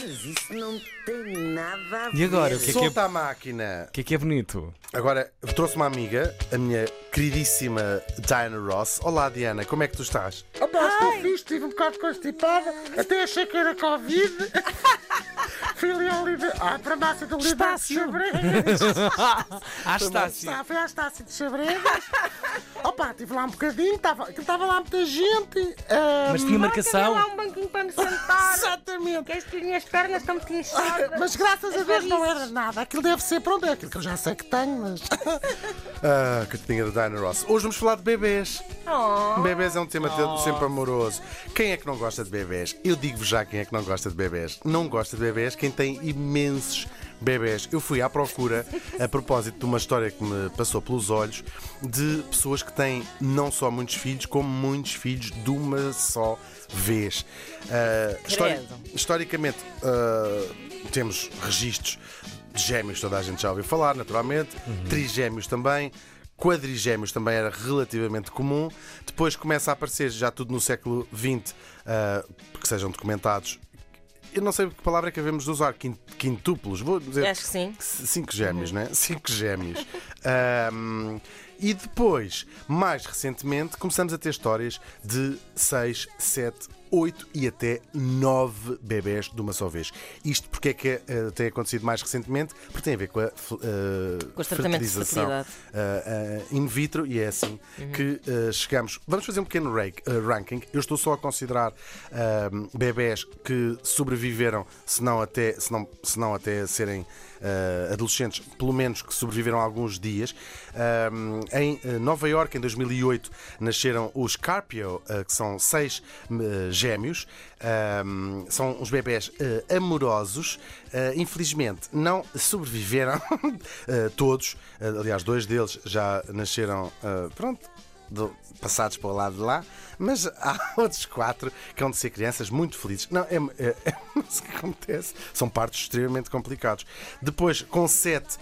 Mas isso não tem nada a ver. E agora, o que é que é, Solta a máquina. o que é, que é bonito? Agora, trouxe uma amiga, a minha queridíssima Diana Ross. Olá, Diana, como é que tu estás? Opa, estou fixe, estive um bocado constipada, até achei que era Covid. Ah, para a massa do livro de Estácio. Xabregas. Ah, está sim. Ah, fui à Estácio de Xabregas. Opa, estive lá um bocadinho, estava, estava lá muita gente. ah, Mas tinha marcação. lá um banquinho para me sentar. Exatamente. Que as minhas pernas estão muito inchadas. Mas graças a As Deus não era nada. Aquilo deve ser, pronto, é aquilo que eu já sei que tenho, mas. Ah, coitadinha da Diana Ross. Hoje vamos falar de bebês. Oh. Bebês é um tema te- sempre amoroso. Quem é que não gosta de bebês? Eu digo-vos já quem é que não gosta de bebês. Não gosta de bebês quem tem imensos bebês. Eu fui à procura, a propósito de uma história que me passou pelos olhos, de pessoas que têm não só muitos filhos, como muitos filhos de uma só vez. Ah, histori- historicamente, ah, temos registros de gêmeos, toda a gente já ouviu falar, naturalmente, trigêmeos também. Quadrigêmeos também era relativamente comum. Depois começa a aparecer, já tudo no século XX, ah, que sejam documentados. Eu não sei que palavra é que havemos de usar, quin- quintúplos, vou dizer. Acho que sim. Cinco gêmeos, né? Cinco gêmeos. Ahm, e depois, mais recentemente, começamos a ter histórias de 6, 7, 8 e até 9 bebés de uma só vez. Isto porque é que eh, tem acontecido mais recentemente? Porque tem a ver com a de fertilização eh, in vitro e é assim que eh, chegamos. Vamos fazer um pequeno ranking. Eu estou só a considerar bebés que sobreviveram, se não até, se não, se não até serem eh, adolescentes, pelo menos que sobreviveram alguns dias. Ahm, em eh, Nova York, em 2008, nasceram os Carpio, eh, que são seis eh, gêmeos. Ahm, são uns bebés amorosos. Infelizmente, não sobreviveram todos. Aliás, dois deles já nasceram, pronto, do- passados para o lado de lá, mas há outros quatro que vão de ser crianças muito felizes. Não, é, é, é isso que acontece. São partos extremamente complicados. Depois, com sete,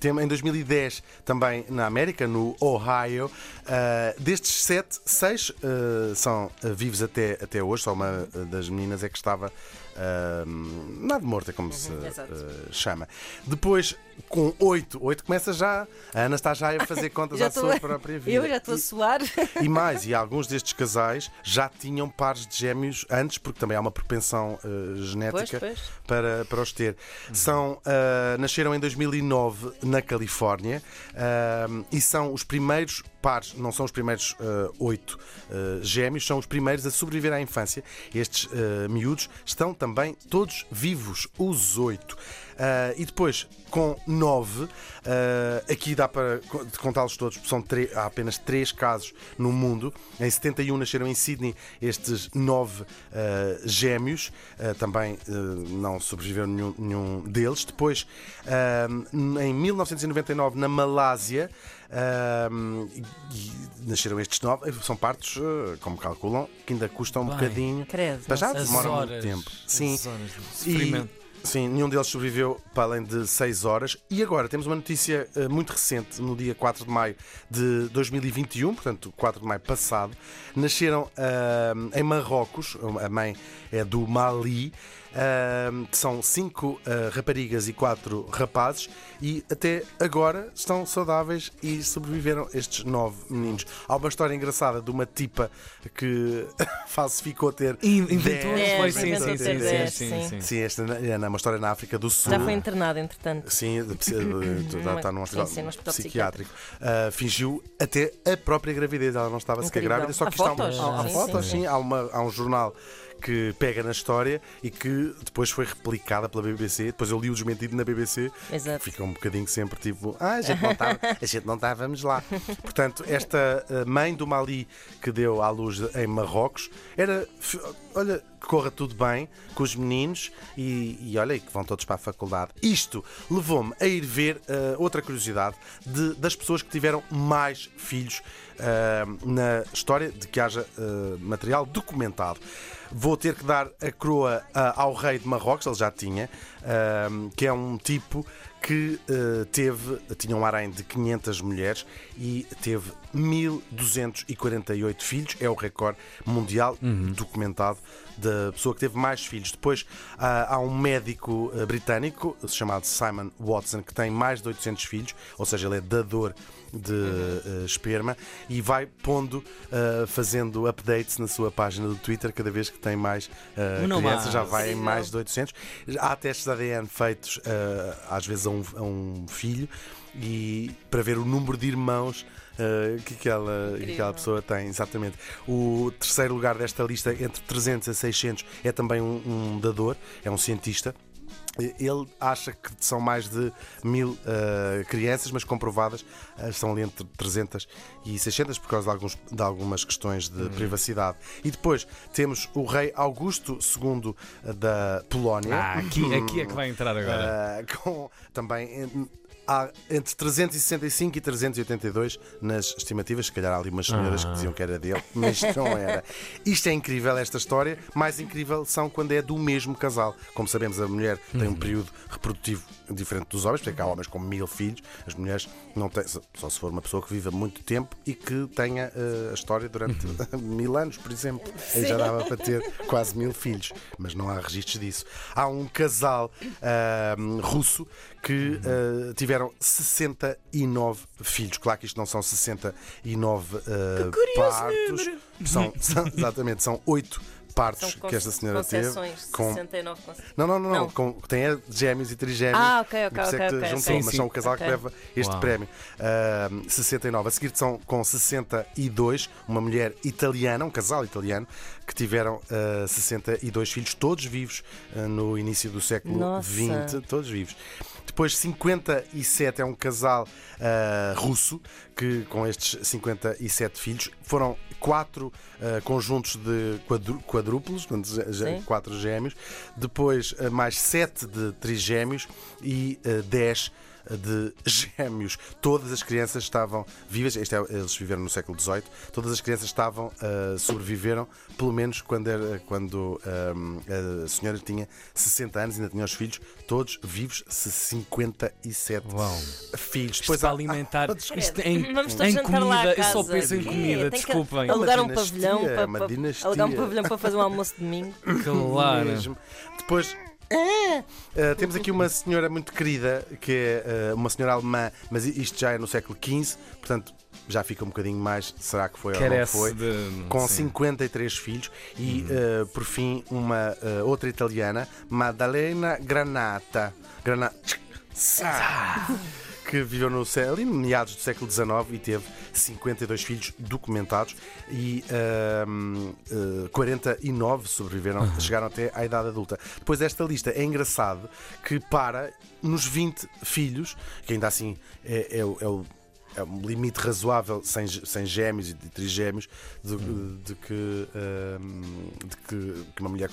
tem, em 2010, também na América, no Ohio, ah, destes sete, seis ah, são ah, vivos até, até hoje. Só uma das meninas é que estava. ahm, nada morta, como se ah, chama. Depois, com oito, oito começa já. A Ana está já a fazer contas à sua a- própria vida. Eu já estou a E- suar. e mais, e alguns destes casais já tinham pares de gêmeos antes, porque também há uma propensão eh, genética Pois, pois. Para, para os ter. São, ah, nasceram em 2009 na Califórnia ah, e são os primeiros pares, não são os primeiros oito gêmeos, são os primeiros a sobreviver à infância. Estes miúdos estão também todos vivos, os oito. Ah, e depois, com nove, ah, aqui dá para contá-los todos, porque são há apenas três casos no mundo. Em 71 nasceram em Sydney estes nove ah, gêmeos, também não sobreviveu nenhum, nenhum deles. Depois, em 1999, na Malásia, nasceram estes nove. São partos, como calculam, que ainda custam um Bem, bocadinho. credo, Mas já horas, muito tempo. Sim. de E. sim, nenhum deles sobreviveu para além de 6 horas. E agora temos uma notícia eh, muito recente, no dia 4 de maio de 2021, portanto, 4 de maio passado. Nasceram ah, em Marrocos, a mãe é do Mali, que são 5 raparigas e 4 rapazes, e até agora estão saudáveis e sobreviveram estes 9 meninos. Há uma história engraçada de uma tipa que falsificou ter. In- Inventou, foi, É, sim, sim, ter sim, sim, sim. sim, esta é uma história na África do Sul. Já foi internado, entretanto. Sim, de- de- de- está está num hospital Sim, sim, num hospital psiquiátrico. Ah, fingiu até a própria gravidez. Ela não estava sequer grávida, só Há que está fotos? há, há fotos, sim. Há, uma- há um jornal que pega na história e que depois foi replicada pela BBC. Depois eu li o desmentido na BBC. Exato. Fica um bocadinho sempre tipo, ah, a gente não estava, a gente não estávamos lá. Portanto, esta ah, mãe do Mali que deu à luz em Marrocos era, olha, que corra tudo bem com os meninos e, e olha que vão todos para a faculdade. Isto levou-me a ir ver ah, outra curiosidade de- das pessoas que tiveram mais filhos ah, na história de que haja ah, material documentado. Vou ter que dar a coroa ao rei de Marrocos, ele já tinha, que é um tipo que eh, teve, tinha um harém de 500 mulheres e teve 1248 filhos. É o recorde mundial documentado da pessoa que teve mais filhos. Depois ah, há um médico eh, britânico chamado Simon Watson que tem mais de 800 filhos, ou seja, ele é dador de eh, esperma e vai pondo, fazendo updates na sua página do Twitter cada vez que tem mais crianças, já vai em mais de 800. Há testes de ADN feitos às vezes a um, a um filho e para ver o número de irmãos eh, que, aquela, que aquela pessoa tem, exatamente. O terceiro lugar desta lista, entre 300 a 600, é também um, um dador, é um cientista. Ele acha que são mais de mil eh, crianças, mas comprovadas eh, estão ali entre 300 e 600 por causa de, alguns, de algumas questões de privacidade. E depois temos o rei Augusto II da Polónia. Ah, aqui, aqui é que vai entrar agora. Uh, com também há entre 365 e 382 nas estimativas. Se calhar há ali umas senhoras que diziam que era dele, mas não era. Isto é incrível, esta história. Mais incrível são quando é do mesmo casal. Como sabemos, a mulher tem um período reprodutivo diferente dos homens, porque há homens com mil filhos, as mulheres não têm, só se for uma pessoa que viva muito tempo e que tenha uh, a história durante mil anos, por exemplo. Aí já dava para ter quase mil filhos, mas não há registros disso. Há um casal ahm, russo que ah, tiveram 69 filhos. Claro que isto não são 69 ah, partos. São, são- exatamente, são 8 partos São que esta senhora teve. Com, 69 concessões. não, não, não, não. Com, tem é gêmeos e trigêmeos. Ah, ok, ok, é ok, que ok, juntou, ok. mas Sim, são sim. o casal Ok. que leva este Uau. prémio. Ah, 69. A seguir são com 62, uma mulher italiana, um casal italiano, que tiveram ah, 62 filhos, todos vivos ah, no início do século Nossa. XX, todos vivos. Depois 57 é um casal ah, russo que com estes 57 filhos foram quatro ah, conjuntos de quadru- quadrúplos, quatro gêmeos, depois ah, mais sete de trigêmeos e 10 de gêmeos. Todas as crianças estavam vivas, este é- eles viveram no século XVIII, todas as crianças estavam, ah, sobreviveram, pelo menos quando, era, quando ah, a senhora tinha 60 anos, ainda tinha os filhos, todos vivos, 57 Uau. filhos. Depois para há- alimentar. ah. Isto em, em jantar lá comida, eu só penso em Quê? comida, que desculpem. Alugar um pavilhão é para, para- alugar um pavilhão para fazer um almoço de domingo. Claro. mesmo. Depois. ah, temos aqui uma senhora muito querida, que é ah, uma senhora alemã, mas isto já é no século XV, portanto já fica um bocadinho mais. Será que foi ou não Carece foi? de. Com sim. 53 filhos e, ah, por fim, uma outra italiana, Maddalena Granata. Granata. Que viveu no, ali no meados do século XIX e teve 52 filhos documentados e ahm, eh, 49 sobreviveram, chegaram até à idade adulta. Depois desta lista é engraçado que para nos 20 filhos, que ainda assim é, é é o é um limite razoável sem, sem gêmeos e de trigêmeos de, de que, ahm, de que, que uma mulher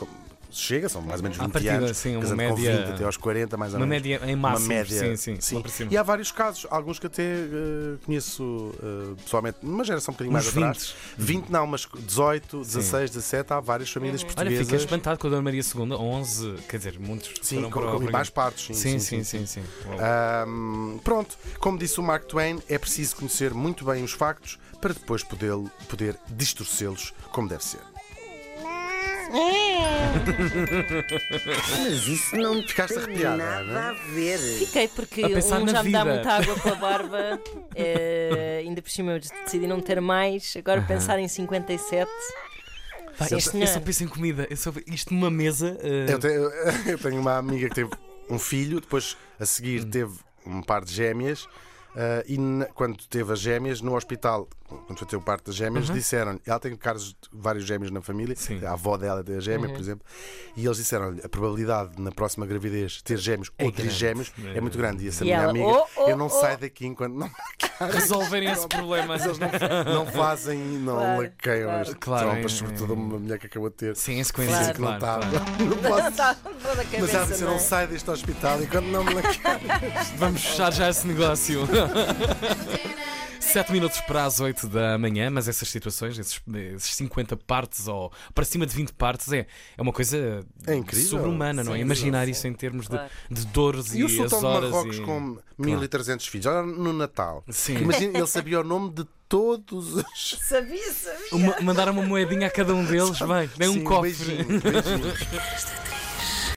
chega, são mais ou menos À 20 partida, anos, sim, uma média- com 20 até aos 40, mais ou Uma menos. média em Uma máximo. média, sim, sim. sim. E há vários casos, alguns que até eh, conheço eh, pessoalmente, numa geração um bocadinho mais Uns atrás. 20. 20 não, mas 18, 16, 17, há várias famílias Olha, portuguesas. fiquei espantado com a Dona Maria II, 11, quer dizer, muitos. Sim, com, para com mais partes. Sim, sim, sim. sim. Ahm, pronto, como disse o Mark Twain, é preciso conhecer muito bem os factos para depois poder, poder distorcê-los como deve ser. Mas isso não Ficaste tem arrepiada, nada não é? a ver. Fiquei porque A pensar um na já me dá vida. muita água pela barba, eh, ainda por cima eu decidi não ter mais. Agora pensar em 57. Pá, Sim, isto- eu senhor. só penso em comida. Eu só, isto numa mesa. eh, Eu tenho, eu tenho uma amiga que teve um filho, depois a seguir Hum. teve um par de gêmeas. Ah, e na- quando teve as gêmeas no hospital, quando foi ter o parto das gêmeas, disseram ela tem casos de vários gêmeos na família, Sim. a avó dela tem a gêmea, por exemplo, e eles disseram a probabilidade na próxima gravidez ter gêmeos É ou trigêmeos é muito grande. E essa E minha ela, amiga, oh, oh, eu não oh. saio daqui enquanto não, resolverem esse problema. mas eles não, não fazem e não Claro, laqueiam claro. as Claro, trompas, é- sobretudo uma mulher que acabou de ter. Sim, em sequência. Claro. que não claro. Não posso Está toda a mas cabeça, ela disse: não não é? sai deste hospital enquanto não me laqueiam. Vamos fechar já esse negócio. 7 minutos para as 8 da manhã, mas essas situações, esses, esses 50 partes ou para cima de 20 partes, é, é uma coisa É incrível. sobre-humana, não é? Imaginar isso em termos de, de dores E e, o as Sultão de horas. Marrocos e... com 1300 filhos? Olha no Natal. Sim. Imagina, ele sabia o nome de todos os. Sabia, sabia. Uma, mandar uma moedinha a cada um deles, bem, nem um cofre. beijinho, beijinho.